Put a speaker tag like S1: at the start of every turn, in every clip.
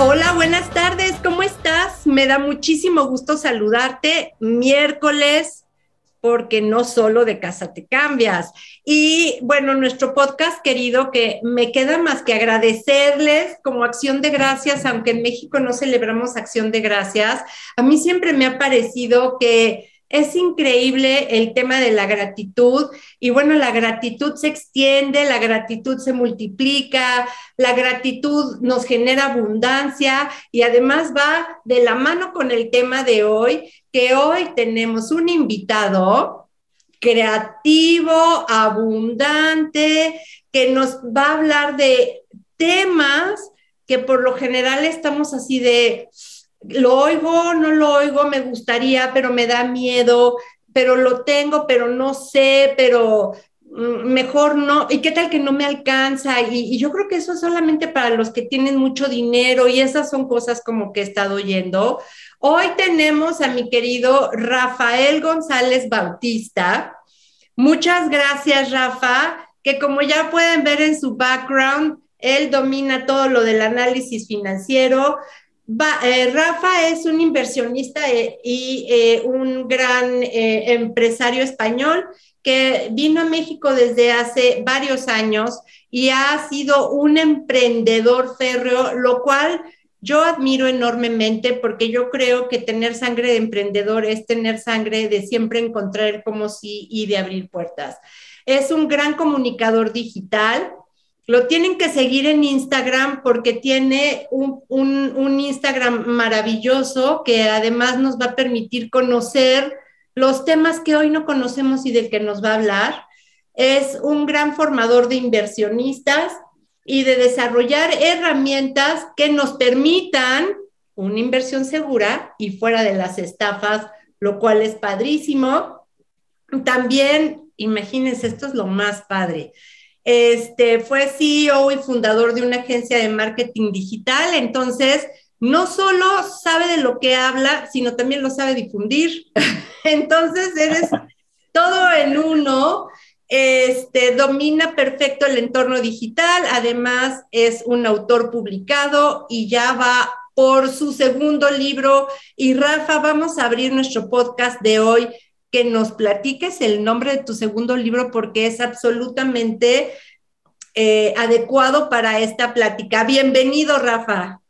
S1: Hola, buenas tardes, ¿cómo estás? Me da muchísimo gusto saludarte miércoles porque no solo de casa te cambias. Y bueno, nuestro podcast querido, que me queda más que agradecerles como acción de gracias, aunque en México no celebramos acción de gracias, a mí siempre me ha parecido que es increíble el tema de la gratitud y bueno, la gratitud se extiende, la gratitud se multiplica, la gratitud nos genera abundancia y además va de la mano con el tema de hoy, que hoy tenemos un invitado creativo, abundante, que nos va a hablar de temas que por lo general estamos así de lo oigo, no lo oigo, me gustaría, pero me da miedo, pero lo tengo, pero no sé, pero mm, mejor no, y qué tal que no me alcanza, y, yo creo que eso es solamente para los que tienen mucho dinero y esas son cosas como que he estado oyendo. Hoy tenemos a mi querido Rafael González Bautista. Muchas gracias, Rafa, que como ya pueden ver en su background, él domina todo lo del análisis financiero, eh, Rafa es un inversionista eh, y eh, un gran empresario español que vino a México desde hace varios años y ha sido un emprendedor férreo, lo cual yo admiro enormemente porque yo creo que tener sangre de emprendedor es tener sangre de siempre encontrar como sí y de abrir puertas. Es un gran comunicador digital, lo tienen que seguir en Instagram porque tiene un, Instagram maravilloso que además nos va a permitir conocer los temas que hoy no conocemos y del que nos va a hablar. Es un gran formador de inversionistas y de desarrollar herramientas que nos permitan una inversión segura y fuera de las estafas, lo cual es padrísimo. También, imagínense, esto es lo más padre este, fue CEO y fundador de una agencia de marketing digital, entonces no solo sabe de lo que habla, sino también lo sabe difundir. entonces eres todo en uno. Este, domina perfecto el entorno digital, además es un autor publicado y ya va por su segundo libro. Y Rafa, vamos a abrir nuestro podcast de hoy que nos platiques el nombre de tu segundo libro porque es absolutamente eh, adecuado para esta plática. Bienvenido, Rafa.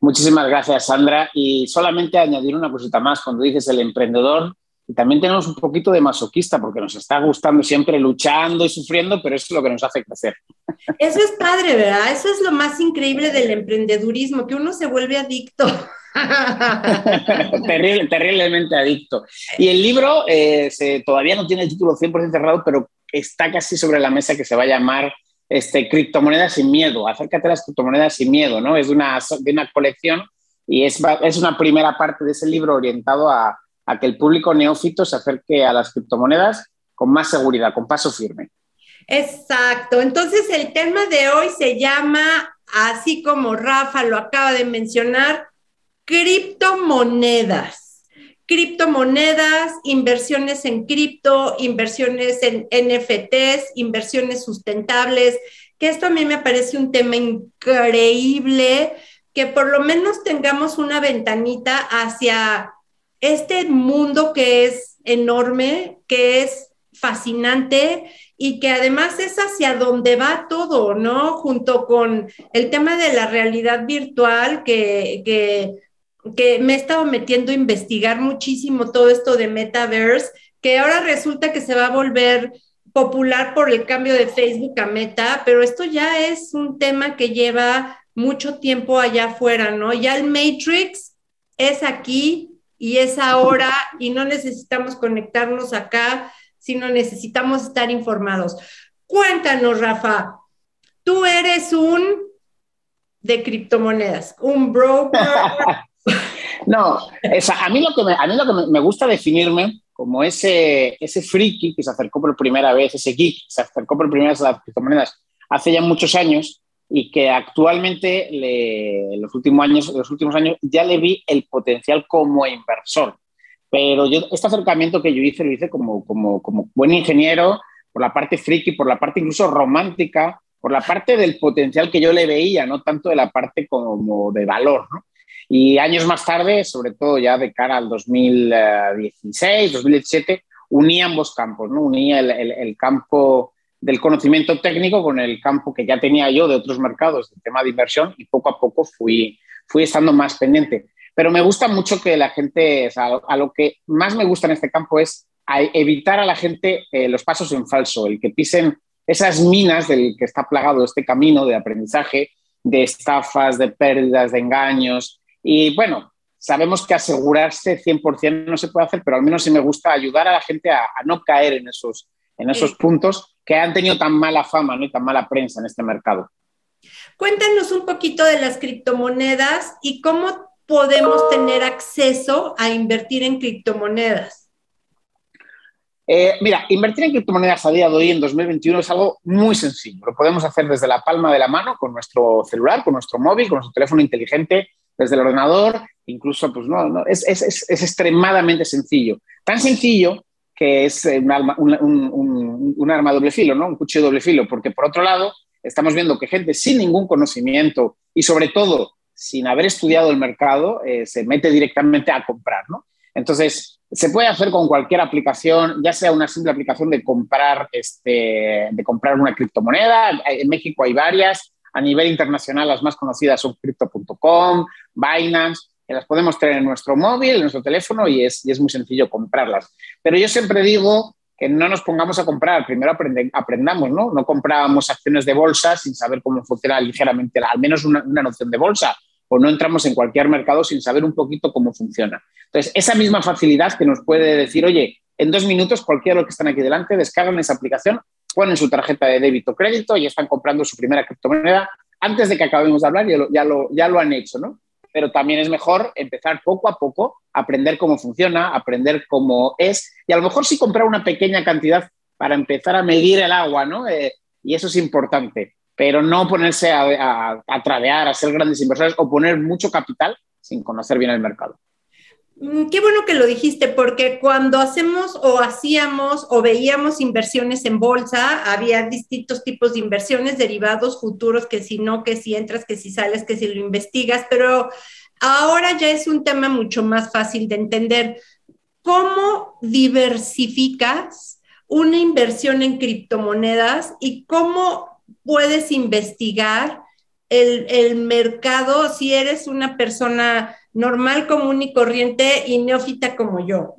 S2: Muchísimas gracias, Sandra. Y solamente añadir una cosita más, cuando dices el emprendedor, y también tenemos un poquito de masoquista, porque nos está gustando siempre luchando y sufriendo, pero eso es lo que nos hace crecer.
S1: Eso es padre, ¿verdad? Eso es lo más increíble del emprendedurismo, que uno se vuelve adicto.
S2: terriblemente adicto. Y el libro eh, todavía no tiene el título 100% cerrado, pero está casi sobre la mesa que se va a llamar este, Criptomonedas sin miedo. Acércate a las criptomonedas sin miedo, ¿no? Es de una, de una colección y es, es una primera parte de ese libro orientado a, a que el público neófito se acerque a las criptomonedas con más seguridad, con paso firme.
S1: Exacto. Entonces el tema de hoy se llama, así como Rafa lo acaba de mencionar, criptomonedas. Criptomonedas, inversiones en cripto, inversiones en NFTs, inversiones sustentables, que esto a mí me parece un tema increíble, que por lo menos tengamos una ventanita hacia este mundo que es enorme, que es fascinante y que además es hacia donde va todo, ¿no? Junto con el tema de la realidad virtual que, que que me he estado metiendo a investigar muchísimo todo esto de metaverse, que ahora resulta que se va a volver popular por el cambio de Facebook a Meta, pero esto ya es un tema que lleva mucho tiempo allá afuera, ¿no? Ya el Matrix es aquí y es ahora y no necesitamos conectarnos acá, sino necesitamos estar informados. Cuéntanos, Rafa, tú eres un de criptomonedas, un broker,
S2: No, a mí lo que, me, a mí lo que me, gusta definirme como ese, ese friki que se acercó por primera vez, ese geek que se acercó por primera vez a las criptomonedas hace ya muchos años y que actualmente en los últimos años, los últimos años ya le vi el potencial como inversor. Pero yo, este acercamiento que yo hice lo hice como, como, como buen ingeniero, por la parte friki, por la parte incluso romántica por la parte del potencial que yo le veía, no tanto de la parte como de valor, ¿no? Y años más tarde, sobre todo ya de cara al 2016, 2017, unía ambos campos, ¿no? Unía el, el, campo del conocimiento técnico con el campo que ya tenía yo de otros mercados, del tema de inversión, y poco a poco fui, fui estando más pendiente. Pero me gusta mucho que la gente, o a lo que más me gusta en este campo es evitar a la gente eh, los pasos en falso, el que pisen esas minas del que está plagado este camino de aprendizaje, de estafas, de pérdidas, de engaños. Y bueno, sabemos que asegurarse 100% no se puede hacer, pero al menos sí me gusta ayudar a la gente a, no caer en esos, en esos puntos que han tenido tan mala fama ¿no? y tan mala prensa en este mercado.
S1: Cuéntanos un poquito de las criptomonedas y cómo podemos tener acceso a invertir en criptomonedas.
S2: Eh, mira, invertir en criptomonedas a día de hoy, en 2021, es algo muy sencillo. Lo podemos hacer desde la palma de la mano, con nuestro celular, con nuestro móvil, con nuestro teléfono inteligente, desde el ordenador, incluso, pues no, no es, es, es, extremadamente sencillo. Tan sencillo que es un arma, un, un, arma doble filo, ¿no? Un cuchillo doble filo, porque por otro lado, estamos viendo que gente sin ningún conocimiento y sobre todo sin haber estudiado el mercado, eh, se mete directamente a comprar, ¿no? Entonces, se puede hacer con cualquier aplicación, ya sea una simple aplicación de comprar, este, de comprar una criptomoneda. En México hay varias. A nivel internacional, las más conocidas son Crypto.com, Binance, las podemos tener en nuestro móvil, en nuestro teléfono y es, muy sencillo comprarlas. Pero yo siempre digo que no nos pongamos a comprar, primero aprendamos, ¿no? No compramos acciones de bolsa sin saber cómo funciona ligeramente, al menos una, noción de bolsa o no entramos en cualquier mercado sin saber un poquito cómo funciona. Entonces, esa misma facilidad que nos puede decir, oye, en dos minutos cualquiera de los que están aquí delante descargan esa aplicación, ponen su tarjeta de débito o crédito y están comprando su primera criptomoneda. Antes de que acabemos de hablar, ya ya lo han hecho, ¿no? Pero también es mejor empezar poco a poco, aprender cómo funciona, aprender cómo es y a lo mejor sí comprar una pequeña cantidad para empezar a medir el agua, ¿no? Eh, y eso es importante pero no ponerse a, a, tradear, a ser grandes inversores o poner mucho capital sin conocer bien el mercado.
S1: Mm, qué bueno que lo dijiste, porque cuando hacemos o hacíamos o veíamos inversiones en bolsa, había distintos tipos de inversiones, derivados, futuros, que si no, que si entras, que si sales, que si lo investigas, pero ahora ya es un tema mucho más fácil de entender. ¿Cómo diversificas una inversión en criptomonedas y cómo puedes investigar el, mercado si eres una persona normal, común y corriente y neófita como yo?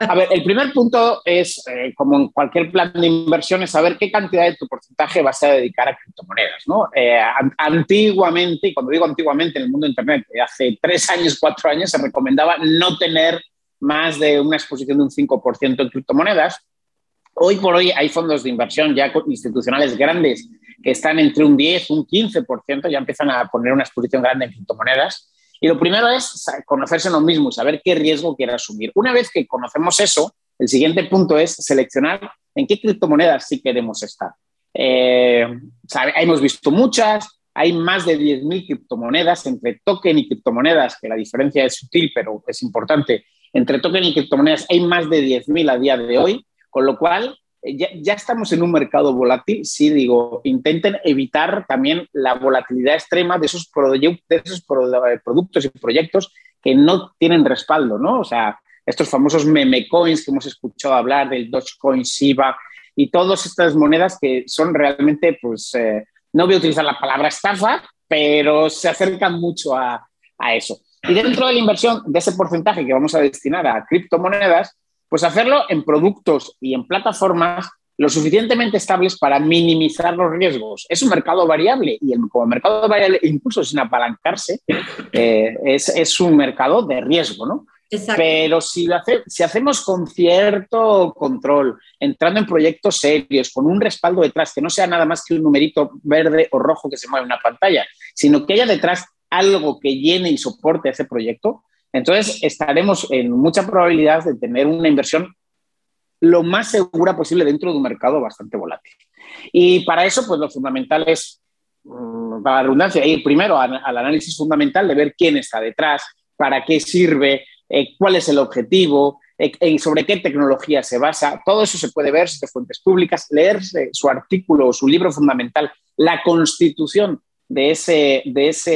S2: A ver, el primer punto es, eh, como en cualquier plan de inversión, es saber qué cantidad de tu porcentaje vas a dedicar a criptomonedas. ¿no? Eh, antiguamente, y cuando digo antiguamente en el mundo de Internet, hace tres años, cuatro años, se recomendaba no tener más de una exposición de un 5% en criptomonedas Hoy por hoy hay fondos de inversión ya institucionales grandes que están entre un 10, un 15%, ya empiezan a poner una exposición grande en criptomonedas. Y lo primero es conocerse uno mismo y saber qué riesgo quiere asumir. Una vez que conocemos eso, el siguiente punto es seleccionar en qué criptomonedas sí queremos estar. Eh, hemos visto muchas, hay más de 10.000 criptomonedas entre token y criptomonedas, que la diferencia es sutil, pero es importante. Entre token y criptomonedas hay más de 10.000 a día de hoy. Con lo cual, eh, ya, estamos en un mercado volátil, sí digo, intenten evitar también la volatilidad extrema de esos, de esos eh, productos y proyectos que no tienen respaldo, ¿no? O sea, estos famosos meme coins que hemos escuchado hablar del Dogecoin, Shiba y todas estas monedas que son realmente, pues, eh, no voy a utilizar la palabra estafa, pero se acercan mucho a, a eso. Y dentro de la inversión, de ese porcentaje que vamos a destinar a criptomonedas, pues hacerlo en productos y en plataformas lo suficientemente estables para minimizar los riesgos. Es un mercado variable y el, como mercado variable, incluso sin apalancarse, eh, es, es, un mercado de riesgo, ¿no? Pero si, hace, si hacemos con cierto control, entrando en proyectos serios, con un respaldo detrás, que no sea nada más que un numerito verde o rojo que se mueve en una pantalla, sino que haya detrás algo que llene y soporte ese proyecto, entonces, estaremos en mucha probabilidad de tener una inversión lo más segura posible dentro de un mercado bastante volátil. Y para eso, pues lo fundamental es, mm, para la redundancia, ir primero al, análisis fundamental de ver quién está detrás, para qué sirve, eh, cuál es el objetivo, sobre qué tecnología se basa. Todo eso se puede ver de fuentes públicas, leerse su artículo o su libro fundamental, la constitución de, ese, de, ese,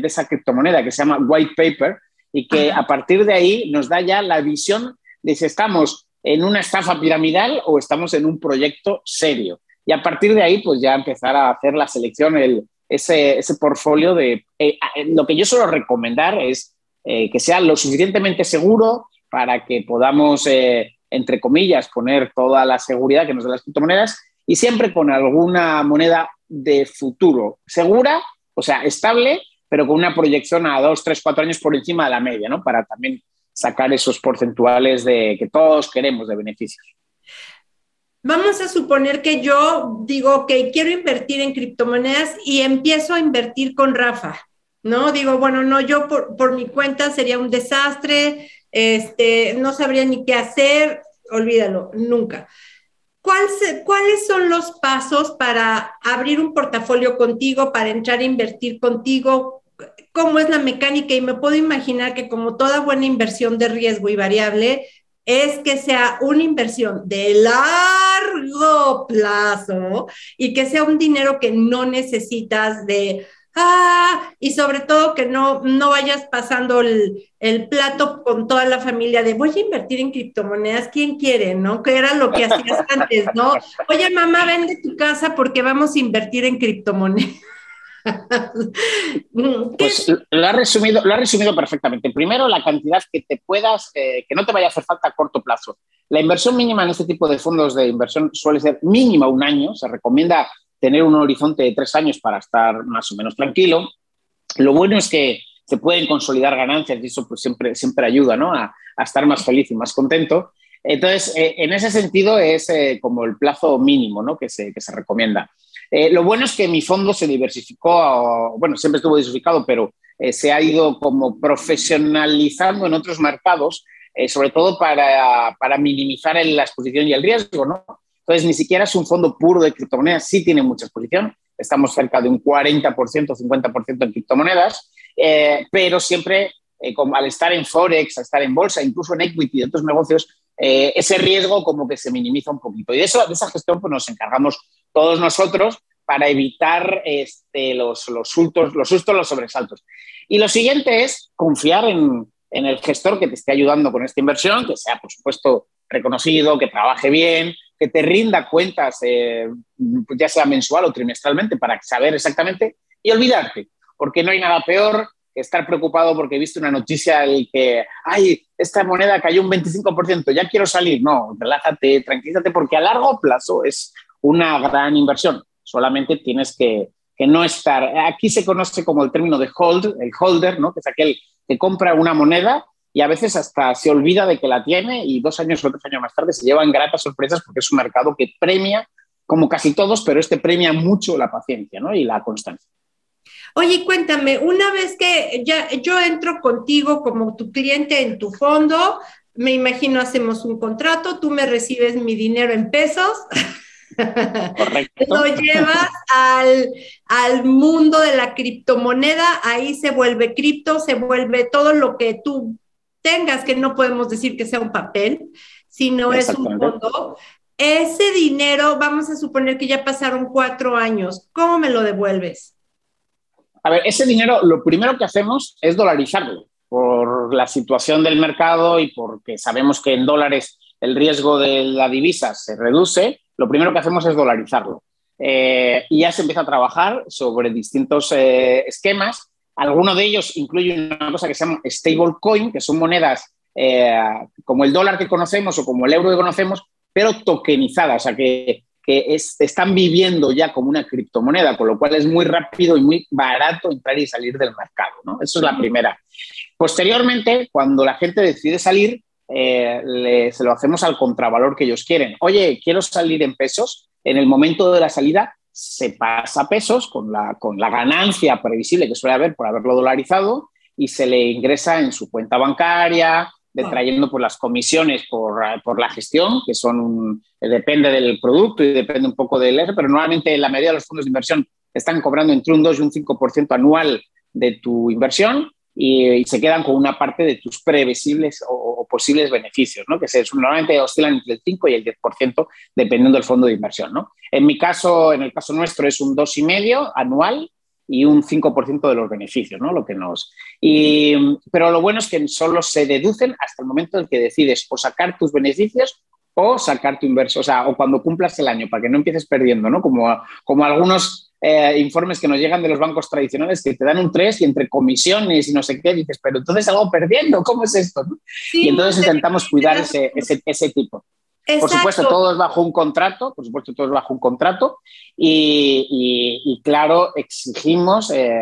S2: de esa criptomoneda que se llama White Paper y que a partir de ahí nos da ya la visión de si estamos en una estafa piramidal o estamos en un proyecto serio. Y a partir de ahí, pues ya empezar a hacer la selección, el, ese, ese portfolio de... Eh, lo que yo suelo recomendar es eh, que sea lo suficientemente seguro para que podamos, eh, entre comillas, poner toda la seguridad que nos dan las criptomonedas y siempre con alguna moneda de futuro segura, o sea, estable, pero con una proyección a dos, tres, cuatro años por encima de la media, ¿no? Para también sacar esos porcentuales de que todos queremos de beneficios.
S1: Vamos a suponer que yo digo que quiero invertir en criptomonedas y empiezo a invertir con Rafa, ¿no? Digo, bueno, no, yo por, por mi cuenta sería un desastre, este, no sabría ni qué hacer, olvídalo, nunca. ¿Cuáles son los pasos para abrir un portafolio contigo, para entrar a invertir contigo? ¿Cómo es la mecánica? Y me puedo imaginar que como toda buena inversión de riesgo y variable, es que sea una inversión de largo plazo y que sea un dinero que no necesitas de ah, y sobre todo que no, no vayas pasando el, plato con toda la familia de voy a invertir en criptomonedas, ¿quién quiere? ¿No? Que era lo que hacías antes, ¿no? Oye, mamá, vende tu casa porque vamos a invertir en criptomonedas.
S2: Pues lo ha, resumido, lo ha resumido perfectamente. Primero, la cantidad que te puedas, eh, que no te vaya a hacer falta a corto plazo. La inversión mínima en este tipo de fondos de inversión suele ser mínima un año. Se recomienda tener un horizonte de tres años para estar más o menos tranquilo. Lo bueno es que se pueden consolidar ganancias y eso pues siempre, siempre ayuda ¿no? a, estar más feliz y más contento. Entonces, eh, en ese sentido es eh, como el plazo mínimo ¿no? que, se, que se recomienda. Eh, lo bueno es que mi fondo se diversificó, bueno, siempre estuvo diversificado, pero se ha ido como profesionalizando en otros mercados, sobre todo para, minimizar la exposición y el riesgo, ¿no? Entonces, ni siquiera es un fondo puro de criptomonedas, sí tiene mucha exposición, estamos cerca de un 40%, 50% en criptomonedas, eh, pero siempre, eh, como al estar en Forex, al estar en bolsa, incluso en equity y otros negocios, eh, ese riesgo como que se minimiza un poquito. Y de, eso, de esa gestión pues, nos encargamos todos nosotros para evitar este, los, sustos, los sustos, los sobresaltos. Y lo siguiente es confiar en, en el gestor que te esté ayudando con esta inversión, que sea, por supuesto, reconocido, que trabaje bien, que te rinda cuentas, eh, ya sea mensual o trimestralmente, para saber exactamente y olvidarte, porque no hay nada peor que estar preocupado porque he visto una noticia y que, ay, esta moneda cayó un 25%, ya quiero salir. No, relájate, tranquilízate, porque a largo plazo es una gran inversión. Solamente tienes que, que no estar. Aquí se conoce como el término de hold, el holder, ¿no? que es aquel que compra una moneda y a veces hasta se olvida de que la tiene y dos años o tres años más tarde se llevan gratas sorpresas porque es un mercado que premia, como casi todos, pero este premia mucho la paciencia ¿no? y la constancia.
S1: Oye, cuéntame, una vez que ya yo entro contigo como tu cliente en tu fondo, me imagino hacemos un contrato, tú me recibes mi dinero en pesos.
S2: Correcto.
S1: Lo llevas al, al, mundo de la criptomoneda, ahí se vuelve cripto, se vuelve todo lo que tú tengas, que no podemos decir que sea un papel, sino es un fondo. Ese dinero, vamos a suponer que ya pasaron cuatro años, ¿cómo me lo devuelves?
S2: A ver, ese dinero, lo primero que hacemos es dolarizarlo por la situación del mercado y porque sabemos que en dólares el riesgo de la divisa se reduce, lo primero que hacemos es dolarizarlo. Eh, y ya se empieza a trabajar sobre distintos eh, esquemas Alguno de ellos incluye una cosa que se llama stablecoin, que son monedas eh, como el dólar que conocemos o como el euro que conocemos, pero tokenizadas, o sea, que, están viviendo ya como una criptomoneda, con lo cual es muy rápido y muy barato entrar y salir del mercado. ¿no? Eso es la primera. Posteriormente, cuando la gente decide salir, eh, se lo hacemos al contravalor que ellos quieren. Oye, quiero salir en pesos. En el momento de la salida, se pasa pesos con la, con la ganancia previsible que suele haber por haberlo dolarizado y se le ingresa en su cuenta bancaria, detrayendo por las comisiones por, por, la gestión, que son depende del producto y depende un poco del pero normalmente la mayoría de los fondos de inversión están cobrando entre un 2 y un 5% anual de tu inversión y, se quedan con una parte de tus previsibles o, posibles beneficios, ¿no? que se, normalmente oscilan entre el 5 y el 10% dependiendo del fondo de inversión. ¿no? En mi caso, en el caso nuestro, es un 2,5 anual y un 5% de los beneficios, ¿no? Lo que nos... Y, pero lo bueno es que solo se deducen hasta el momento en que decides o sacar tus beneficios o sacar tu inverso, o sea, o cuando cumplas el año, para que no empieces perdiendo, ¿no? Como, como algunos eh, informes que nos llegan de los bancos tradicionales que te dan un 3 y entre comisiones y no sé qué, dices, pero entonces algo perdiendo, ¿cómo es esto? y entonces intentamos cuidar ese, ese, ese tipo. Por supuesto, todo es bajo un contrato, por supuesto, todo es bajo un contrato y, claro, exigimos eh,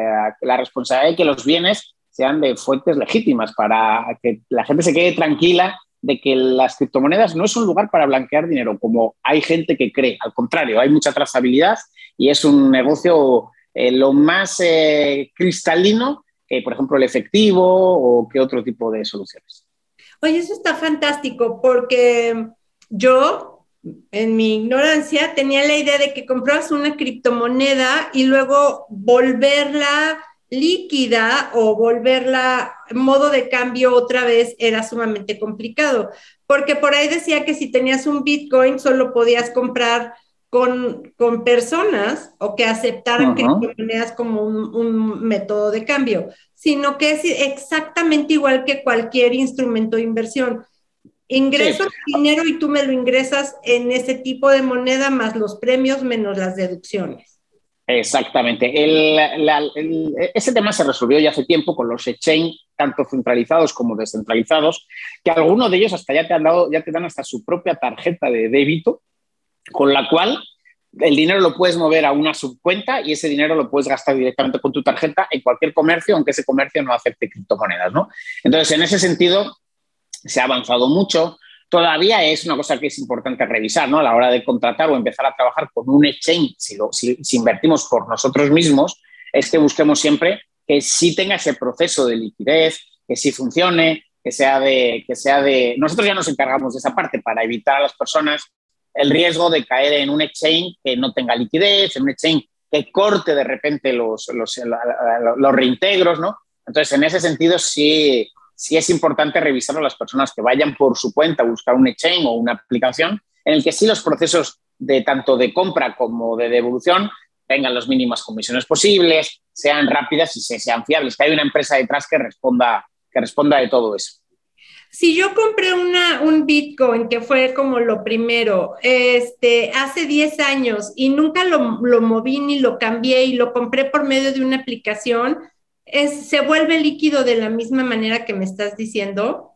S2: la responsabilidad de que los bienes sean de fuentes legítimas para que la gente se quede tranquila de que las criptomonedas no es un lugar para blanquear dinero, como hay gente que cree. Al contrario, hay mucha trazabilidad y es un negocio eh, lo más eh, cristalino que, por ejemplo, el efectivo o que otro tipo de soluciones.
S1: Oye, eso está fantástico porque yo, en mi ignorancia, tenía la idea de que comprabas una criptomoneda y luego volverla líquida o volverla modo de cambio otra vez era sumamente complicado, porque por ahí decía que si tenías un Bitcoin solo podías comprar con, con personas o que aceptaran criptomonedas como un, un, método de cambio, sino que es exactamente igual que cualquier instrumento de inversión. Ingreso dinero y tú me lo ingresas en ese tipo de moneda más los premios menos las deducciones.
S2: Exactamente. ese tema se resolvió ya hace tiempo con los exchange, tanto centralizados como descentralizados, que algunos de ellos hasta ya te han dado, ya te dan hasta su propia tarjeta de débito, con la cual el dinero lo puedes mover a una subcuenta y ese dinero lo puedes gastar directamente con tu tarjeta en cualquier comercio, aunque ese comercio no acepte criptomonedas, ¿no? Entonces, en ese sentido, se ha avanzado mucho. Todavía es una cosa que es importante revisar ¿no? a la hora de contratar o empezar a trabajar con un exchange, si, invertimos por nosotros mismos, es que busquemos siempre que sí tenga ese proceso de liquidez, que sí funcione, que sea de, que sea de... Nosotros ya nos encargamos de esa parte para evitar a las personas el riesgo de caer en un exchange que no tenga liquidez, en un exchange que corte de repente los, los, los reintegros, ¿no? Entonces, en ese sentido, sí, sí es importante revisar a las personas que vayan por su cuenta a buscar un exchange o una aplicación en el que sí los procesos de tanto de compra como de devolución tengan las mínimas comisiones posibles, sean rápidas y sean fiables, que hay una empresa detrás que responda, que responda de todo eso.
S1: Si yo compré un Bitcoin, que fue como lo primero, este, hace 10 años y nunca lo, lo moví ni lo cambié y lo compré por medio de una aplicación, se vuelve líquido de la misma manera que me estás diciendo.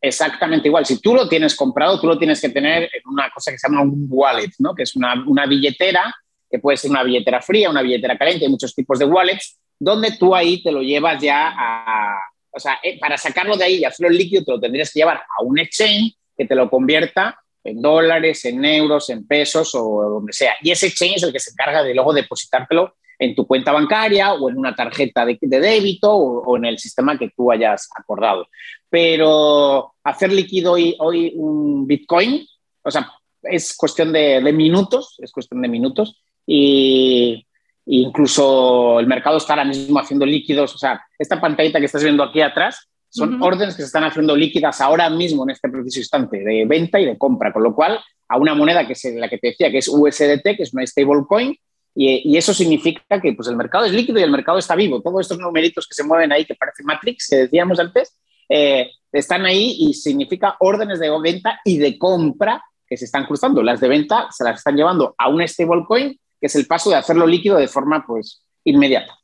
S2: Exactamente igual. Si tú lo tienes comprado, tú lo tienes que tener en una cosa que se llama un wallet, ¿no? que es una, una billetera, que puede ser una billetera fría, una billetera caliente, hay muchos tipos de wallets, donde tú ahí te lo llevas ya a... O sea, eh, para sacarlo de ahí y hacerlo líquido, te lo tendrías que llevar a un exchange que te lo convierta en dólares, en euros, en pesos o donde sea. Y ese exchange es el que se encarga de luego depositártelo en tu cuenta bancaria o en una tarjeta de, débito o, en el sistema que tú hayas acordado. Pero hacer líquido hoy, hoy un Bitcoin, o sea, es cuestión de, minutos, es cuestión de minutos. Y, incluso el mercado está ahora mismo haciendo líquidos, o sea, esta pantallita que estás viendo aquí atrás son órdenes que se están haciendo líquidas ahora mismo en este preciso instante de venta y de compra, con lo cual a una moneda que es la que te decía que es USDT, que es una stablecoin, y, eso significa que pues, el mercado es líquido y el mercado está vivo. Todos estos numeritos que se mueven ahí, que parece Matrix, que decíamos antes, eh, están ahí y significa órdenes de venta y de compra que se están cruzando. Las de venta se las están llevando a un stablecoin, que es el paso de hacerlo líquido de forma pues, inmediata.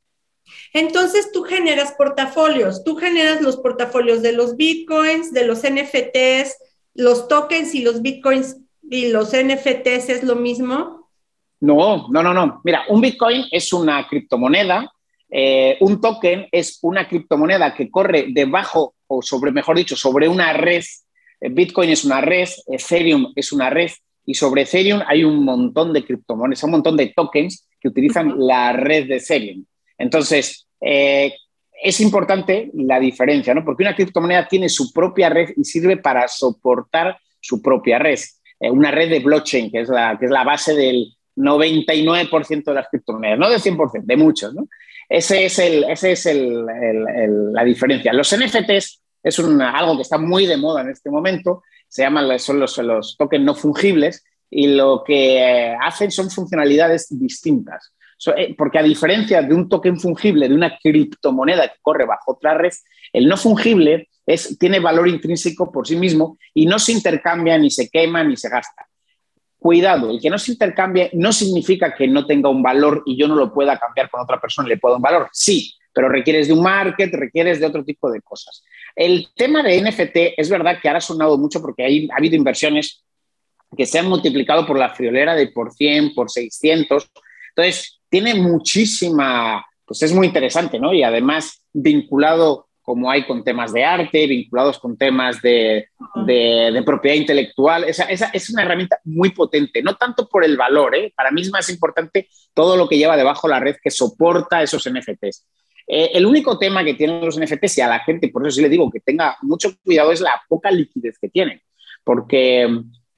S1: Entonces tú generas portafolios, tú generas los portafolios de los bitcoins, de los NFTs, los tokens y los bitcoins y los NFTs es lo mismo.
S2: No, no, no, no. Mira, un Bitcoin es una criptomoneda, eh, un token es una criptomoneda que corre debajo, o sobre, mejor dicho, sobre una red. Eh, Bitcoin es una red, Ethereum es una red, y sobre Ethereum hay un montón de criptomonedas, un montón de tokens que utilizan la red de Ethereum. Entonces, eh, es importante la diferencia, ¿no? Porque una criptomoneda tiene su propia red y sirve para soportar su propia red. una red de blockchain, que es la, que es la base del, 99% de las criptomonedas, no del 100%, de muchos, ¿no? ese es, el, ese es el, la diferencia. Los NFTs es algo que está muy de moda en este momento, se llaman son los, los tokens no fungibles y lo que hacen son funcionalidades distintas. Eh, porque a diferencia de un token fungible, de una criptomoneda que corre bajo otra red, el no fungible es, tiene valor intrínseco por sí mismo y no se intercambia, ni se quema, ni se gasta. Cuidado, el que no se intercambie no significa que no tenga un valor y yo no lo pueda cambiar con otra persona le puedo un valor. Sí, pero requieres de un market, requieres de otro tipo de cosas. El tema de NFT es verdad que ahora ha sonado mucho porque ha habido inversiones que se han multiplicado por la friolera de por 100, por 600. Entonces, tiene muchísima, pues es muy interesante, ¿no? Y además vinculado como hay con temas de arte, vinculados con temas de, de, propiedad intelectual. Esa, esa, es una herramienta muy potente, no tanto por el valor, ¿eh? para mí es más importante todo lo que lleva debajo la red que soporta esos NFTs. Eh, el único tema que tienen los NFTs y a la gente, por eso sí le digo que tenga mucho cuidado, es la poca liquidez que tienen, porque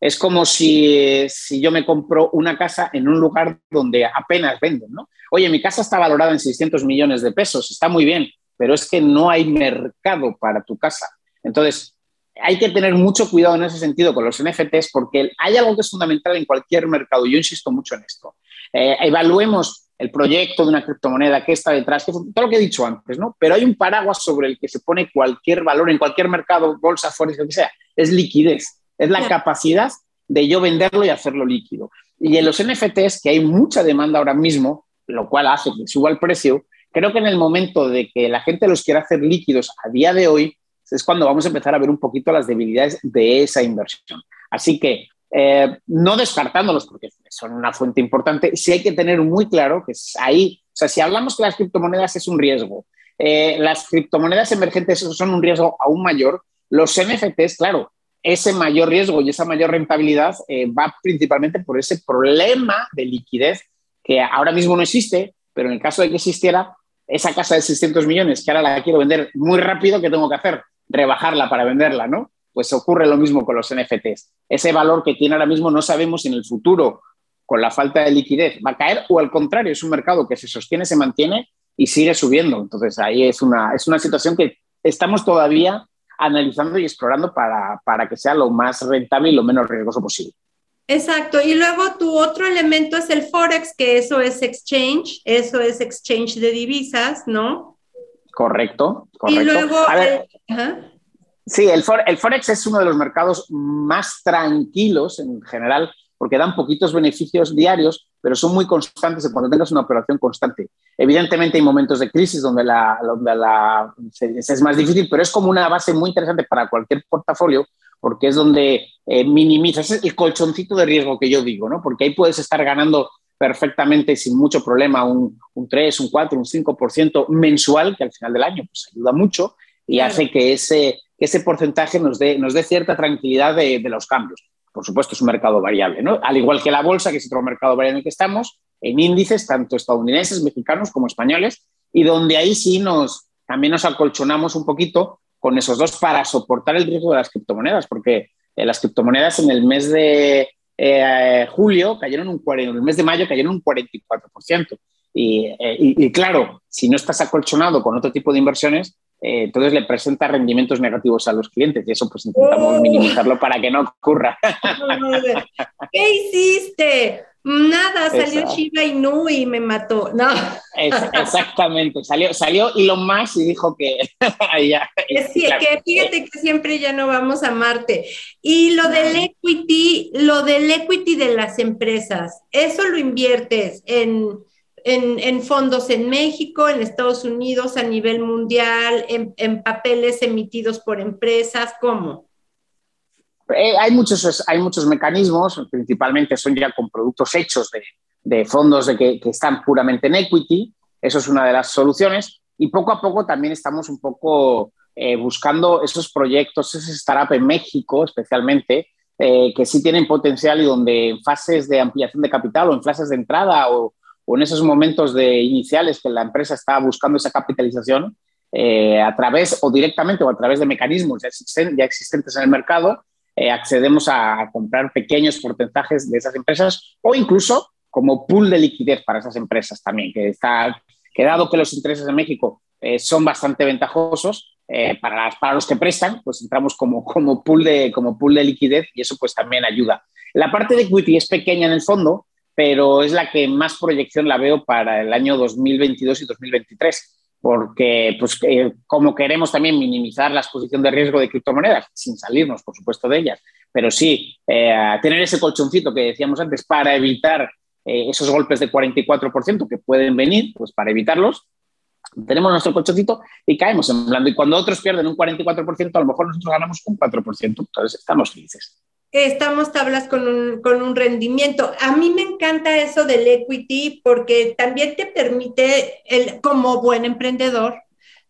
S2: es como si, yo me compro una casa en un lugar donde apenas venden, ¿no? Oye, mi casa está valorada en 600 millones de pesos, está muy bien, pero es que no hay mercado para tu casa. Entonces, hay que tener mucho cuidado en ese sentido con los NFTs porque hay algo que es fundamental en cualquier mercado. Yo insisto mucho en esto. Eh, evaluemos el proyecto de una criptomoneda, qué está detrás, todo lo que he dicho antes, ¿no? Pero hay un paraguas sobre el que se pone cualquier valor en cualquier mercado, bolsa, forex, lo que sea, es liquidez. Es la capacidad de yo venderlo y hacerlo líquido. Y en los NFTs, que hay mucha demanda ahora mismo, lo cual hace que suba el precio, creo que en el momento de que la gente los quiera hacer líquidos a día de hoy, es cuando vamos a empezar a ver un poquito las debilidades de esa inversión. Así que eh, no descartándolos porque son una fuente importante, sí hay que tener muy claro que ahí, o sea, si hablamos que las criptomonedas es un riesgo, eh, las criptomonedas emergentes son un riesgo aún mayor, los NFTs, claro, ese mayor riesgo y esa mayor rentabilidad eh, va principalmente por ese problema de liquidez que ahora mismo no existe, pero en el caso de que existiera, esa casa de 600 millones que ahora la quiero vender muy rápido, ¿qué tengo que hacer? Rebajarla para venderla, ¿no? Pues ocurre lo mismo con los NFTs. Ese valor que tiene ahora mismo no sabemos si en el futuro, con la falta de liquidez, va a caer o al contrario, es un mercado que se sostiene, se mantiene y sigue subiendo. Entonces ahí es una, es una situación que estamos todavía analizando y explorando para, para que sea lo más rentable y lo menos riesgoso posible.
S1: Exacto. Y luego tu otro elemento es el Forex, que eso es exchange, eso es exchange de divisas, ¿no?
S2: Correcto, correcto.
S1: Y luego...
S2: sí, el, el Forex es uno de los mercados más tranquilos en general porque dan poquitos beneficios diarios, pero son muy constantes cuando tengas una operación constante. Evidentemente hay momentos de crisis donde, la, la, es más difícil, pero es como una base muy interesante para cualquier portafolio porque es donde eh, minimizas el colchoncito de riesgo que yo digo, ¿no? porque ahí puedes estar ganando perfectamente sin mucho problema un, un 3, un 4, un 5% mensual, que al final del año pues, ayuda mucho y hace que ese, ese porcentaje nos dé, nos dé cierta tranquilidad de, de los cambios por supuesto, es un mercado variable, ¿no? Al igual que la bolsa, que es otro mercado variable en el que estamos, en índices tanto estadounidenses, mexicanos como españoles, y donde ahí sí nos, también nos acolchonamos un poquito con esos dos para soportar el riesgo de las criptomonedas, porque eh, las criptomonedas en el mes de eh, julio cayeron un 40, en el mes de mayo cayeron un 44%. Y, eh, y, y, claro, si no estás acolchonado con otro tipo de inversiones, eh, entonces le presenta rendimientos negativos a los clientes y eso pues intentamos oh. minimizarlo para que no ocurra.
S1: ¿Qué hiciste? Nada, salió Shiba Inu y me mató. No.
S2: exactamente, salió, salió Elon Musk y dijo que
S1: ya. Sí, que fíjate que siempre ya no vamos a Marte. Y lo del equity, lo del equity de las empresas, eso lo inviertes en en, fondos en México, en Estados Unidos, a nivel mundial, en, papeles emitidos por empresas? ¿Cómo?
S2: Eh, hay, muchos, hay muchos mecanismos, principalmente son ya con productos hechos de, fondos de que, están puramente en equity, eso es una de las soluciones, y poco a poco también estamos un poco eh, buscando esos proyectos, ese startup en México especialmente, eh, que sí tienen potencial y donde en fases de ampliación de capital o en fases de entrada o, o en esos momentos de iniciales que la empresa está buscando esa capitalización, eh, a través o directamente o a través de mecanismos ya, ya existentes en el mercado, eh, accedemos a, comprar pequeños porcentajes de esas empresas o incluso como pool de liquidez para esas empresas también, que está, que dado que los intereses de México eh, son bastante ventajosos eh, para, para, los que prestan, pues entramos como, como, pool de, como pool de liquidez y eso pues también ayuda. La parte de equity es pequeña en el fondo, pero es la que más proyección la veo para el año 2022 y 2023 porque pues, eh, como queremos también minimizar la exposición de riesgo de criptomonedas, sin salirnos, por supuesto, de ellas, pero sí eh, tener ese colchoncito que decíamos antes para evitar eh, esos golpes de 44% que pueden venir, pues para evitarlos, tenemos nuestro colchoncito y caemos en blando. Y cuando otros pierden un 44%, a lo mejor nosotros ganamos un 4%, entonces estamos felices
S1: estamos tablas con un, con un, rendimiento. A mí me encanta eso del equity porque también te permite, el, como buen emprendedor,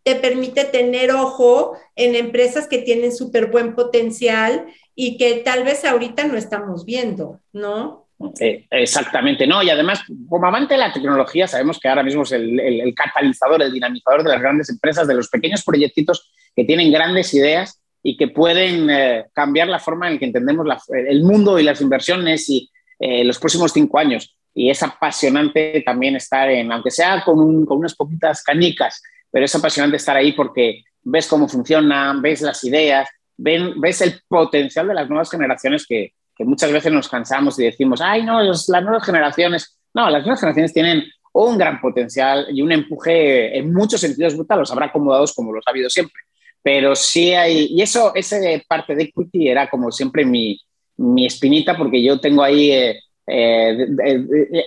S1: te permite tener ojo en empresas que tienen súper buen potencial y que tal vez ahorita no estamos viendo, ¿no?
S2: Eh, exactamente, no, y además, como amante de la tecnología, sabemos que ahora mismo es el, el, el catalizador, el dinamizador de las grandes empresas, de los pequeños proyectitos que tienen grandes ideas y que pueden eh, cambiar la forma en que entendemos el mundo y las inversiones y eh, los próximos cinco años. Y es apasionante también estar en, aunque sea con, con, unas poquitas canicas, pero es apasionante estar ahí porque ves cómo funciona, ves las ideas, ves el potencial de las nuevas generaciones que, que muchas veces nos cansamos y decimos, ay, no, las nuevas generaciones, no, las nuevas generaciones tienen un gran potencial y un empuje en muchos sentidos brutal, los habrá acomodados como los ha habido siempre pero sí hay, y eso, esa parte de equity era como siempre mi, mi espinita, porque yo tengo ahí eh, eh,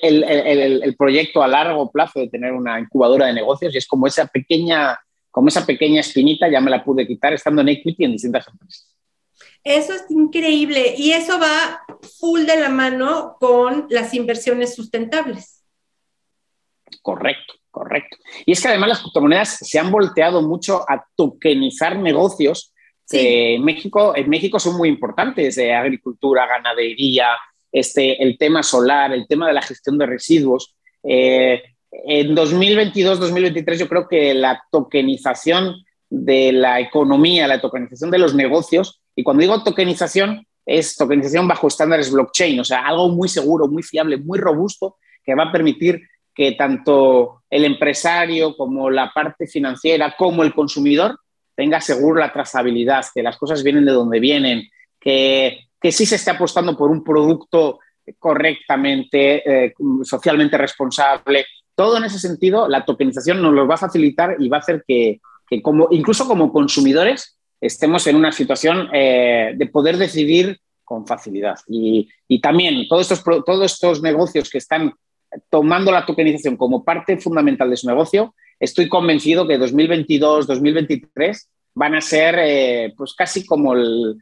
S2: el, el, el, proyecto a largo plazo de tener una incubadora de negocios y es como esa pequeña, como esa pequeña espinita, ya me la pude quitar estando en equity en distintas empresas.
S1: Eso es increíble y eso va full de la mano con las inversiones sustentables.
S2: Correcto. Correcto. Y es que además las criptomonedas se han volteado mucho a tokenizar negocios que en, México, en México son muy importantes, de agricultura, ganadería, este, el tema solar, el tema de la gestión de residuos. Eh, en 2022-2023 yo creo que la tokenización de la economía, la tokenización de los negocios, y cuando digo tokenización, es tokenización bajo estándares blockchain, o sea, algo muy seguro, muy fiable, muy robusto, que va a permitir que tanto el empresario como la parte financiera como el consumidor tenga seguro la trazabilidad, que las cosas vienen de donde vienen, que, que sí se esté apostando por un producto correctamente, eh, socialmente responsable. Todo en ese sentido, la tokenización nos lo va a facilitar y va a hacer que, que como, incluso como consumidores estemos en una situación eh, de poder decidir con facilidad. Y, y también todos estos, todos estos negocios que están tomando la tokenización como parte fundamental de su negocio, estoy convencido que 2022, 2023 van a ser eh, pues casi como el,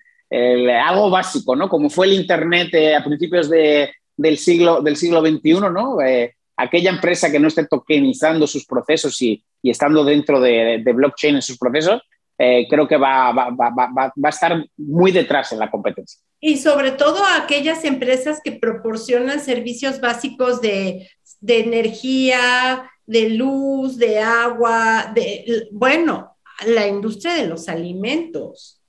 S2: algo básico, ¿no? Como fue el Internet eh, a principios de, del, siglo, del siglo XXI, ¿no? Eh, aquella empresa que no esté tokenizando sus procesos y, y estando dentro de, de, blockchain en sus procesos, creo que va, va, va, va, a estar muy detrás en la competencia.
S1: Y sobre todo aquellas empresas que proporcionan servicios básicos de, de energía, de luz, de agua, de, bueno, la industria de los alimentos.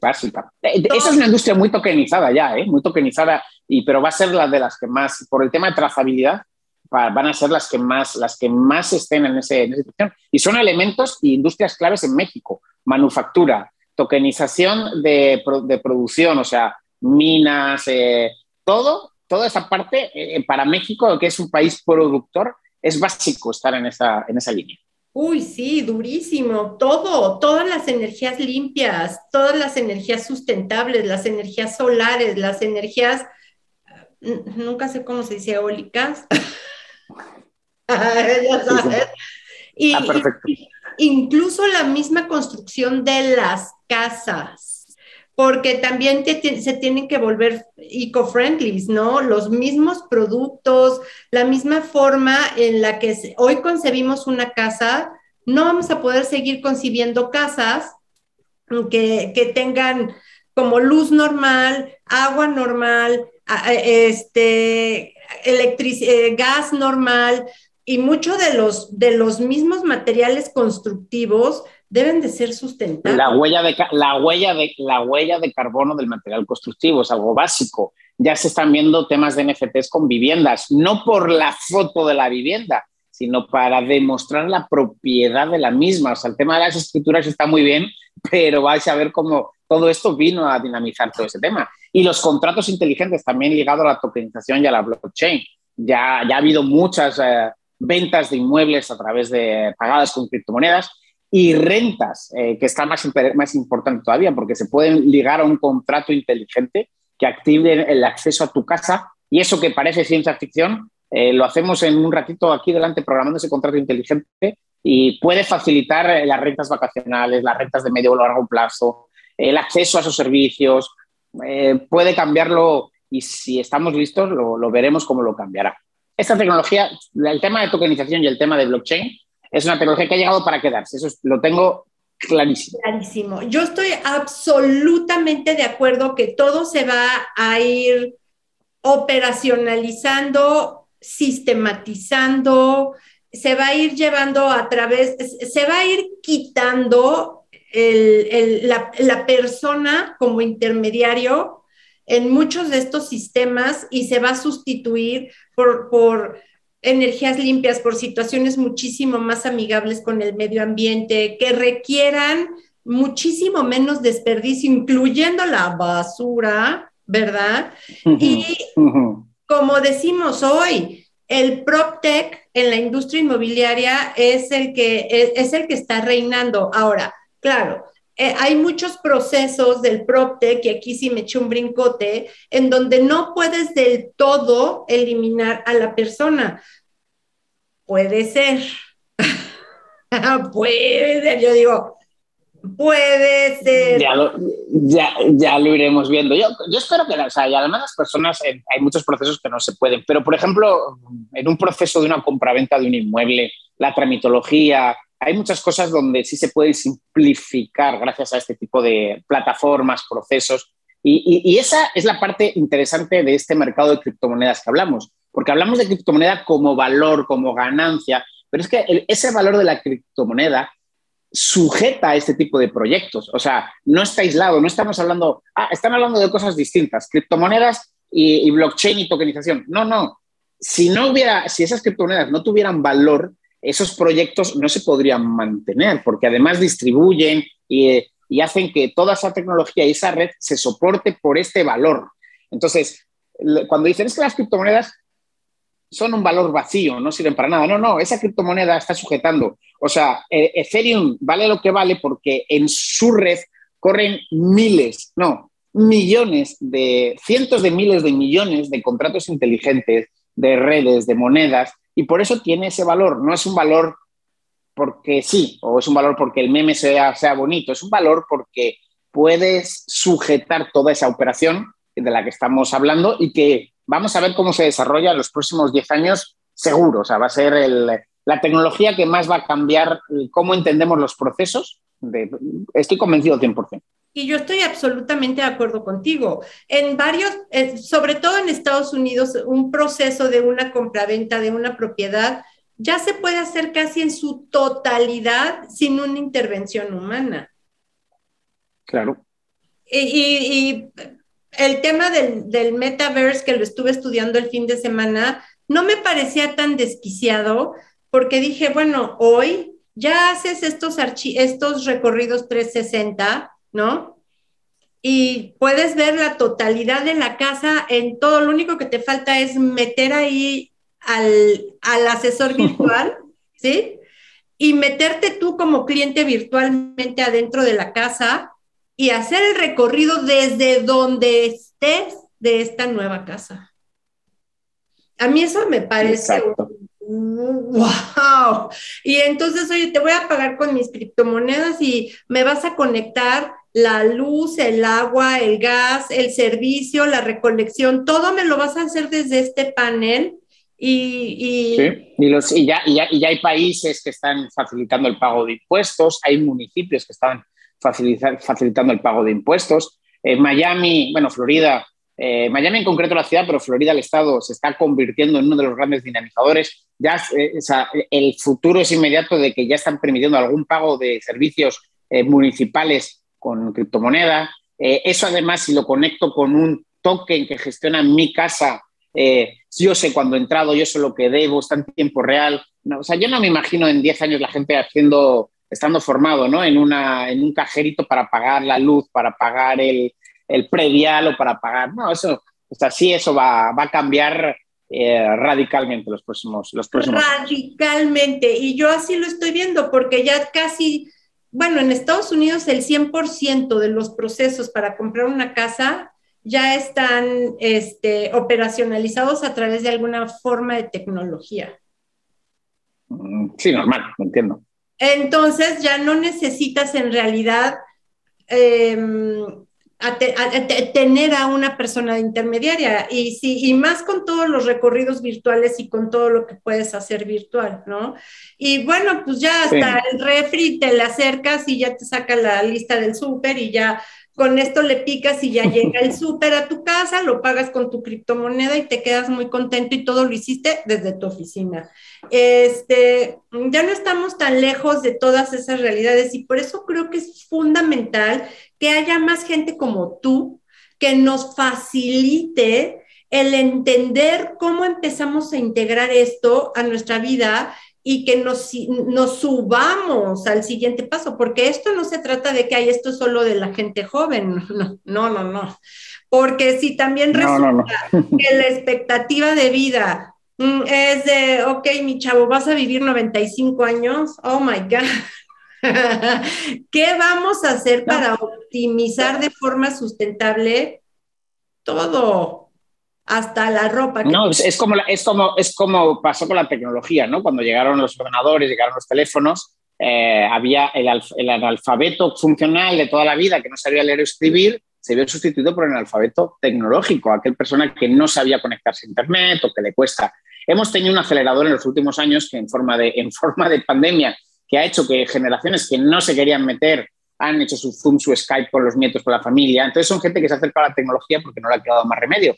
S2: Básica. Eh, esa es una industria muy tokenizada ya, ¿eh? muy tokenizada, y, pero va a ser la de las que más, por el tema de trazabilidad, van a ser las que más, las que más estén en, ese, en esa situación. Y son elementos y industrias claves en México. Manufactura, tokenización de, de producción, o sea, minas, eh, todo, toda esa parte eh, para México, que es un país productor, es básico estar en esa, en esa línea.
S1: Uy, sí, durísimo. Todo, todas las energías limpias, todas las energías sustentables, las energías solares, las energías, nunca sé cómo se dice, eólicas. ya sabes. Y, ah, perfecto. incluso la misma construcción de las casas, porque también se tienen que volver eco-friendly, ¿no? Los mismos productos, la misma forma en la que hoy concebimos una casa, no vamos a poder seguir concibiendo casas que, que tengan como luz normal, agua normal, este, eh, gas normal, y muchos de los, de los mismos materiales constructivos deben de ser sustentables.
S2: La huella de, la, huella de, la huella de carbono del material constructivo es algo básico. Ya se están viendo temas de NFTs con viviendas, no por la foto de la vivienda, sino para demostrar la propiedad de la misma. O sea, el tema de las escrituras está muy bien, pero vais a ver cómo todo esto vino a dinamizar todo ese tema. Y los contratos inteligentes también ligados a la tokenización y a la blockchain. Ya, ya ha habido muchas eh, ventas de inmuebles a través de pagadas con criptomonedas y rentas, eh, que está más, más importante todavía, porque se pueden ligar a un contrato inteligente que active el acceso a tu casa. Y eso que parece ciencia ficción, eh, lo hacemos en un ratito aquí delante programando ese contrato inteligente y puede facilitar eh, las rentas vacacionales, las rentas de medio o largo plazo, el acceso a esos servicios, puede cambiarlo y si estamos listos lo, lo veremos cómo lo cambiará esta tecnología, el tema de tokenización y el tema de blockchain, es una tecnología que ha llegado para quedarse. Eso lo tengo clarísimo.
S1: Clarísimo. Yo estoy absolutamente de acuerdo que todo se va a ir operacionalizando, sistematizando, se va a ir llevando a través, se va a ir quitando la, la persona como intermediario en muchos de estos sistemas y se va a sustituir por, energías limpias, por situaciones muchísimo más amigables con el medio ambiente, que requieran muchísimo menos desperdicio, incluyendo la basura, ¿verdad? Y como decimos hoy, el PropTech en la industria inmobiliaria es el que, es el que está reinando. Ahora, claro, eh, hay muchos procesos del PropTech, y aquí sí me eché un brincote, en donde no puedes del todo eliminar a la persona. Puede ser. puede ser, yo digo, puede ser.
S2: Ya lo, ya, lo iremos viendo. Yo, yo espero que, o sea, y además las personas, eh, hay muchos procesos que no se pueden, pero por ejemplo, en un proceso de una compraventa de un inmueble, la tramitología, hay muchas cosas donde sí se puede simplificar gracias a este tipo de plataformas, procesos. Y, esa es la parte interesante de este mercado de criptomonedas que hablamos, porque hablamos de criptomoneda como valor, como ganancia, pero es que ese valor de la criptomoneda sujeta a este tipo de proyectos. O sea, no está aislado, no estamos hablando, ah, están hablando de cosas distintas, criptomonedas y, y blockchain y tokenización. No, no. Si no hubiera, si esas criptomonedas no tuvieran valor, esos proyectos no se podrían mantener, porque además distribuyen y, hacen que toda esa tecnología y esa red se soporte por este valor. Entonces, cuando dicen es que las criptomonedas son un valor vacío, no sirven para nada. No, no, esa criptomoneda está sujetando. O sea, e, Ethereum vale lo que vale porque en su red corren miles, no, millones de, cientos de miles de millones de contratos inteligentes, de redes, de monedas, y por eso tiene ese valor. No es un valor porque sí, o es un valor porque el meme sea, sea bonito, es un valor porque puedes sujetar toda esa operación de la que estamos hablando y que vamos a ver cómo se desarrolla en los próximos 10 años, seguro. O sea, va a ser la tecnología que más va a cambiar cómo entendemos los procesos. estoy convencido 100%.
S1: Y yo estoy absolutamente de acuerdo contigo. En varios, eh, sobre todo en Estados Unidos, un proceso de una compraventa de una propiedad ya se puede hacer casi en su totalidad sin una intervención humana.
S2: Claro.
S1: Y, el tema del, del, metaverse que lo estuve estudiando el fin de semana no me parecía tan desquiciado porque dije, bueno, hoy ya haces estos, estos recorridos 360 ¿no? Y puedes ver la totalidad de la casa en todo, lo único que te falta es meter ahí al, asesor virtual, ¿sí? Y meterte tú como cliente virtualmente adentro de la casa y hacer el recorrido desde donde estés de esta nueva casa. A mí eso me parece wow. Y entonces, oye, te voy a pagar con mis criptomonedas y me vas a conectar la luz, el agua, el gas, el servicio, la recolección, todo me lo vas a hacer desde este panel. Y,
S2: Sí. y, los, y, ya, y, ya, y, ya, hay países que están facilitando el pago de impuestos, hay municipios que están facilitando el pago de impuestos. En Miami, bueno, Florida, eh, Miami en concreto la ciudad, pero Florida el estado se está convirtiendo en uno de los grandes dinamizadores. Ya eh, o sea, el futuro es inmediato de que ya están permitiendo algún pago de servicios eh, municipales con criptomoneda. Eh, eso además, si lo conecto con un token que gestiona mi casa, eh, yo sé cuándo he entrado, yo sé lo que debo, está en tiempo real. o sea, yo no me imagino en 10 años la gente haciendo, estando formado, ¿no? En, una, en un cajerito para pagar la luz, para pagar el, el predial o para pagar. No, eso, o sea, sí, eso va, va a cambiar eh, radicalmente los próximos, los próximos
S1: Radicalmente. Y yo así lo estoy viendo, porque ya casi, bueno, en Estados Unidos el 100% de los procesos para comprar una casa ya están este, operacionalizados a través de alguna forma de tecnología.
S2: Mm, sí, normal, lo entiendo.
S1: Entonces ya no necesitas en realidad em, tener a una persona intermediaria y, sí, y más con todos los recorridos virtuales y con todo lo que puedes hacer virtual, ¿no? Y bueno, pues ya hasta el refri te le acercas y ya te saca la lista del súper y ya con esto le picas y ya llega el súper a tu casa, lo pagas con tu criptomoneda y te quedas muy contento y todo lo hiciste desde tu oficina. Este, ya no estamos tan lejos de todas esas realidades y por eso creo que es fundamental que haya más gente como tú que nos facilite el entender cómo empezamos a integrar esto a nuestra vida y que nos, nos subamos al siguiente paso, porque esto no se trata de que hay esto solo de la gente joven, no, no, no, porque si también resulta que la expectativa de vida mm, es de, ok, mi chavo, vas a vivir 95 años, oh my God, ¿qué vamos a hacer para optimizar de forma sustentable todo? Hasta la ropa.
S2: No, es, como, es, como, es como pasó con la tecnología, ¿no? Cuando llegaron los ordenadores, llegaron los teléfonos, eh, había el, el, analfabeto funcional de toda la vida que no sabía leer o escribir, se vio sustituido por el analfabeto tecnológico, aquel persona que no sabía conectarse a Internet o que le cuesta. Hemos tenido un acelerador en los últimos años que en forma de, en forma de pandemia, que ha hecho que generaciones que no se querían meter han hecho su Zoom, su Skype con los nietos, con la familia. Entonces son gente que se acerca a la tecnología porque no le ha quedado más remedio.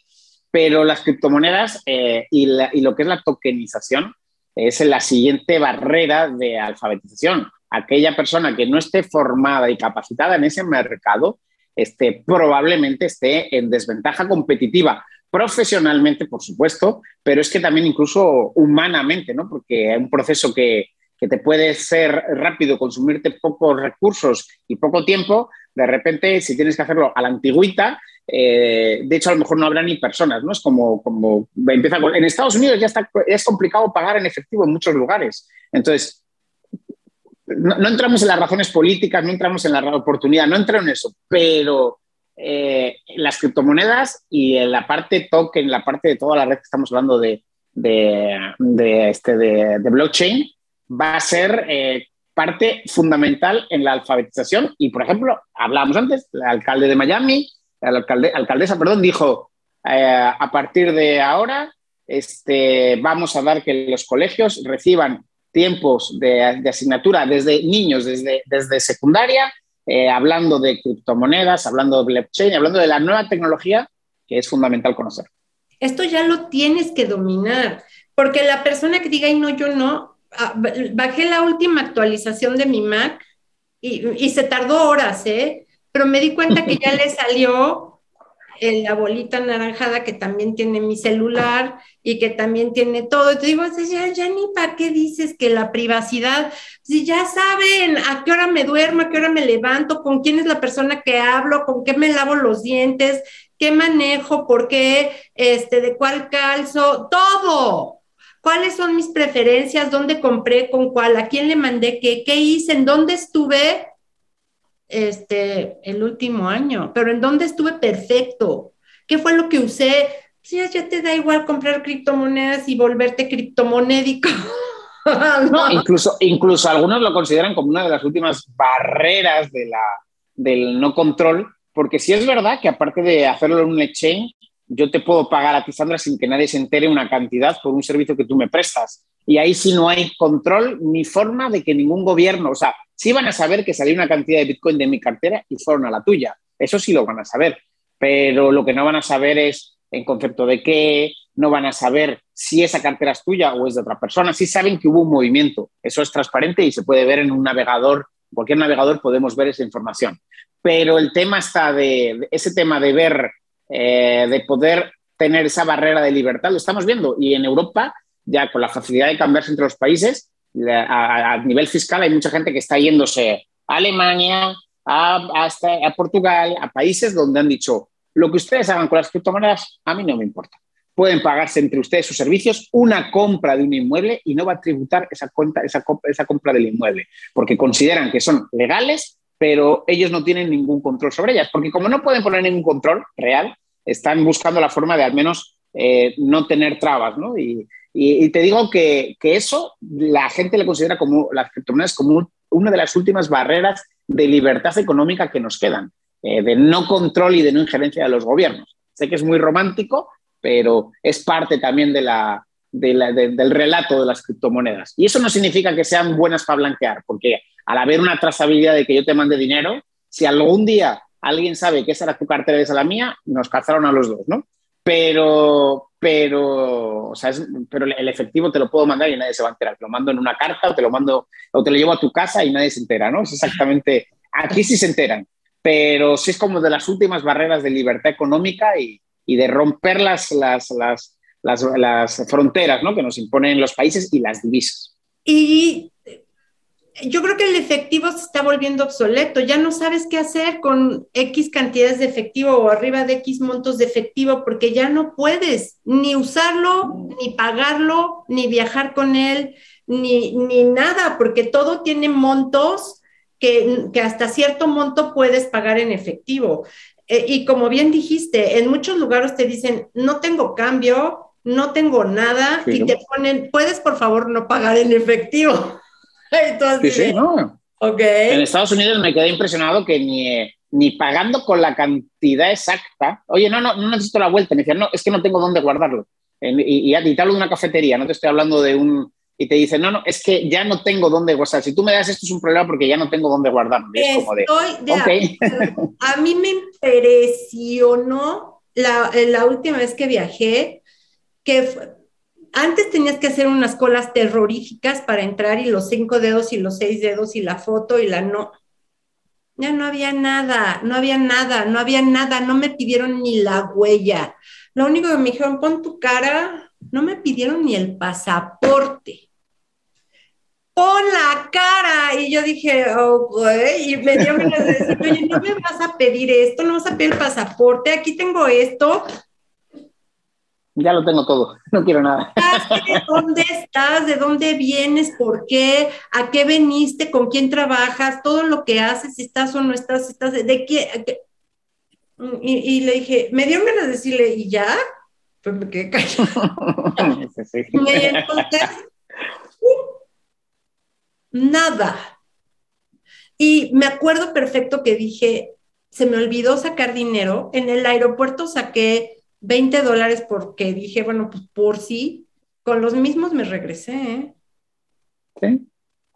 S2: Pero las criptomonedas eh, y, lo que es la tokenización es la siguiente barrera de alfabetización. Aquella persona que no esté formada y capacitada en ese mercado este, probablemente esté en desventaja competitiva, profesionalmente, por supuesto, pero es que también incluso humanamente, ¿no? porque es un proceso que, que te puede ser rápido, consumirte pocos recursos y poco tiempo, de repente, si tienes que hacerlo a la antigüita, eh, de hecho, a lo mejor no habrá ni personas, ¿no? Es como, como empieza en Estados Unidos ya está, es complicado pagar en efectivo en muchos lugares. Entonces, no, entramos en las razones políticas, no entramos en la oportunidad, no entro en eso, pero eh, las criptomonedas y en la parte token, la parte de toda la red que estamos hablando de, de, este, de, blockchain, va a ser eh, parte fundamental en la alfabetización. Y, por ejemplo, hablábamos antes, el alcalde de Miami, la alcaldesa, perdón, dijo, eh, a partir de ahora este, vamos a dar que los colegios reciban tiempos de, asignatura desde niños, desde, desde secundaria, eh, hablando de criptomonedas, hablando de blockchain, hablando de la nueva tecnología que es fundamental conocer.
S1: Esto ya lo tienes que dominar, porque la persona que diga, y no, yo no, ah, bajé la última actualización de mi Mac y, y se tardó horas, ¿eh? Pero me di cuenta que ya le salió la bolita naranjada que también tiene mi celular y que también tiene todo. Y te digo, ya, ya ni para qué dices que la privacidad, si ya saben a qué hora me duermo, a qué hora me levanto, con quién es la persona que hablo, con qué me lavo los dientes, qué manejo, por qué, este, de cuál calzo, todo. ¿Cuáles son mis preferencias? ¿Dónde compré? ¿Con cuál? ¿A quién le mandé qué? ¿Qué hice? ¿En dónde estuve? Este, el último año, pero ¿en dónde estuve perfecto? ¿Qué fue lo que usé? Si ya te da igual comprar criptomonedas y volverte criptomonédico.
S2: no, incluso, incluso algunos lo consideran como una de las últimas barreras de la, del no control, porque si es verdad que aparte de hacerlo en un exchange, yo te puedo pagar a ti, Sandra, sin que nadie se entere una cantidad por un servicio que tú me prestas. Y ahí sí no hay control ni forma de que ningún gobierno, o sea, sí van a saber que salió una cantidad de Bitcoin de mi cartera y fueron a la tuya. Eso sí lo van a saber. Pero lo que no van a saber es en concepto de qué, no van a saber si esa cartera es tuya o es de otra persona. Sí saben que hubo un movimiento. Eso es transparente y se puede ver en un navegador. cualquier navegador podemos ver esa información. Pero el tema está de ese tema de ver eh, de poder tener esa barrera de libertad, lo estamos viendo. Y en Europa ya con la facilidad de cambiarse entre los países, a, nivel fiscal hay mucha gente que está yéndose a Alemania, a, hasta a Portugal, a países donde han dicho, lo que ustedes hagan con las criptomonedas, a mí no me importa. Pueden pagarse entre ustedes sus servicios una compra de un inmueble y no va a tributar esa, cuenta, esa, esa compra del inmueble, porque consideran que son legales, pero ellos no tienen ningún control sobre ellas, porque como no pueden poner ningún control real, están buscando la forma de al menos eh, no tener trabas, ¿no? Y, y, te digo que, que, eso la gente le considera como las criptomonedas como una de las últimas barreras de libertad económica que nos quedan, eh, de no control y de no injerencia de los gobiernos. Sé que es muy romántico, pero es parte también de la, de la del relato de las criptomonedas. Y eso no significa que sean buenas para blanquear, porque al haber una trazabilidad de que yo te mande dinero, si algún día alguien sabe que esa era tu cartera y esa la mía, nos cazaron a los dos, ¿no? Pero, pero, o sea, pero el efectivo te lo puedo mandar y nadie se va a enterar. Te lo mando en una carta o te lo mando o te lo llevo a tu casa y nadie se entera, ¿no? Es exactamente, aquí sí se enteran, pero sí es como de las últimas barreras de libertad económica y, y de romper las, las, las, las, fronteras ¿no? que nos imponen los países y las divisas.
S1: Y yo creo que el efectivo se está volviendo obsoleto, ya no sabes qué hacer con X cantidades de efectivo o arriba de X montos de efectivo porque ya no puedes ni usarlo, ni pagarlo, ni viajar con él, ni, ni nada, porque todo tiene montos que, que, hasta cierto monto puedes pagar en efectivo. Eh, y como bien dijiste, en muchos lugares te dicen, no tengo cambio, no tengo nada, y te ponen, puedes por favor no pagar en efectivo.
S2: Sí, sí, no. En Estados Unidos me quedé impresionado que ni, ni pagando con la cantidad exacta, oye, no, no, no necesito la vuelta, me decían, no, es que no tengo dónde guardarlo. y, y, te hablo de una cafetería, no te estoy hablando de un... Y te dicen, no, no, es que ya no tengo dónde guardar. Si tú me das esto es un problema porque ya no tengo dónde guardarlo.
S1: Es como de, A mí me impresionó la, la última vez que viajé, que antes tenías que hacer unas colas terroríficas para entrar y los cinco dedos y los seis dedos y la foto y la no. Ya no había nada, no había nada, no había nada, no me pidieron ni la huella. Lo único que me dijeron, pon tu cara, no me pidieron ni el pasaporte. Pon la cara. Y yo dije, oh, güey, y me dio ganas de decir, oye, no me vas a pedir esto, no vas a pedir el pasaporte, aquí tengo esto,
S2: ya lo tengo todo, no quiero nada.
S1: ¿De dónde estás? ¿De dónde vienes? ¿Por qué? ¿A qué veniste? ¿Con quién trabajas? Todo lo que haces, si estás o no estás, estás, ¿de qué? Y, le dije, me dio ganas de decirle, ¿y ya? Pues me quedé callado. Y entonces, nada. Y me acuerdo perfecto que dije, se me olvidó sacar dinero. En el aeropuerto saqué 20 dólares porque dije, bueno, pues por sí, con los mismos me regresé. ¿eh?
S2: Sí,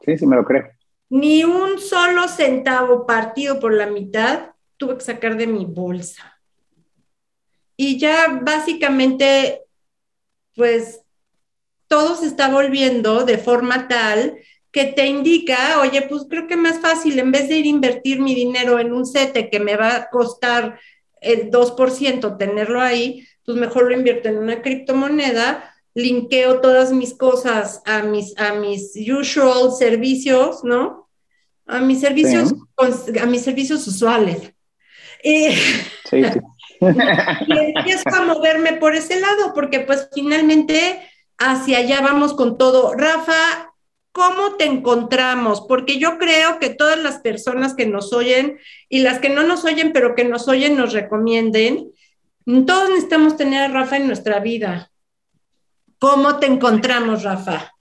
S2: sí, sí me lo creo.
S1: Ni un solo centavo partido por la mitad tuve que sacar de mi bolsa. Y ya básicamente, pues todo se está volviendo de forma tal que te indica, oye, pues creo que más fácil, en vez de ir a invertir mi dinero en un sete que me va a costar el 2% tenerlo ahí, pues mejor lo invierto en una criptomoneda, linkeo todas mis cosas a mis, a mis usual servicios, ¿no? A mis servicios, a mis servicios usuales. Y, sí, y empiezo a moverme por ese lado, porque pues finalmente hacia allá vamos con todo. Rafa, ¿Cómo te encontramos? Porque yo creo que todas las personas que nos oyen y las que no nos oyen, pero que nos oyen, nos recomienden, todos necesitamos tener a Rafa en nuestra vida. ¿Cómo te encontramos, Rafa?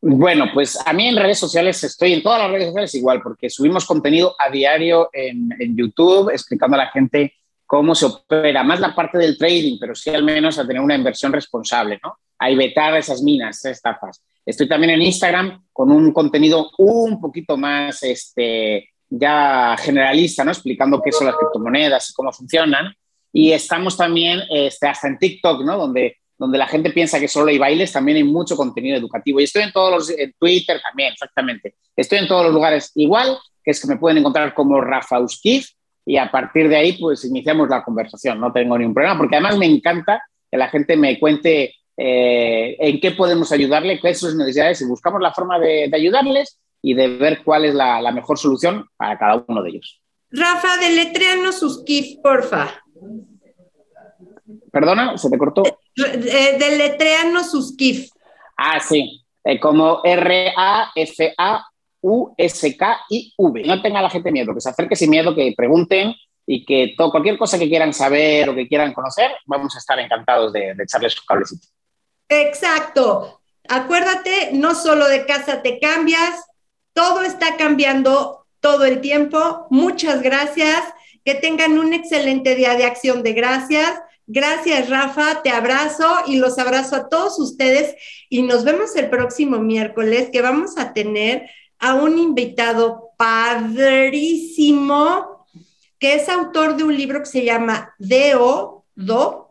S2: Bueno, pues a mí en redes sociales estoy en todas las redes sociales igual, porque subimos contenido a diario en, YouTube explicando a la gente cómo se opera, más la parte del trading, pero sí al menos a tener una inversión responsable, ¿no? A evitar esas minas, estafas. Estoy también en Instagram con un contenido un poquito más este, ya generalista, ¿no? explicando qué son las criptomonedas y cómo funcionan. Y estamos también este, hasta en TikTok, ¿no? donde, donde la gente piensa que solo hay bailes, también hay mucho contenido educativo. Y estoy en todos los, en Twitter también, exactamente. Estoy en todos los lugares igual, que es que me pueden encontrar como Rafa Uskif, y a partir de ahí pues iniciamos la conversación, no tengo ningún problema, porque además me encanta que la gente me cuente eh, en qué podemos ayudarle, cuáles son sus necesidades y buscamos la forma de, ayudarles y de ver cuál es la, mejor solución para cada uno de ellos.
S1: Rafa, deletréanos sus KIF, porfa.
S2: Perdona, se te cortó. Eh,
S1: eh, deletréanos sus KIF.
S2: Ah, sí, como R-A-F-A-U-S-K-I-V. No tenga la gente miedo, que se acerque sin miedo, que pregunten y que todo, cualquier cosa que quieran saber o que quieran conocer, vamos a estar encantados de, de echarles su cablecito.
S1: Exacto. Acuérdate, no solo de casa te cambias, todo está cambiando todo el tiempo. Muchas gracias. Que tengan un excelente día de acción de gracias. Gracias, Rafa. Te abrazo y los abrazo a todos ustedes. Y nos vemos el próximo miércoles que vamos a tener a un invitado padrísimo que es autor de un libro que se llama Deo, Do,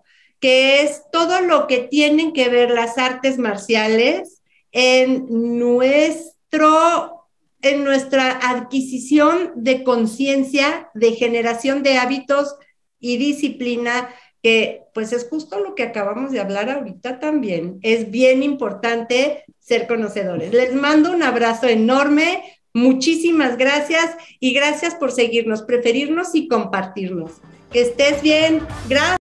S1: que es todo lo que tienen que ver las artes marciales en nuestro en nuestra adquisición de conciencia, de generación de hábitos y disciplina, que pues es justo lo que acabamos de hablar ahorita también. Es bien importante ser conocedores. Les mando un abrazo enorme, muchísimas gracias y gracias por seguirnos, preferirnos y compartirnos. Que estés bien. Gracias.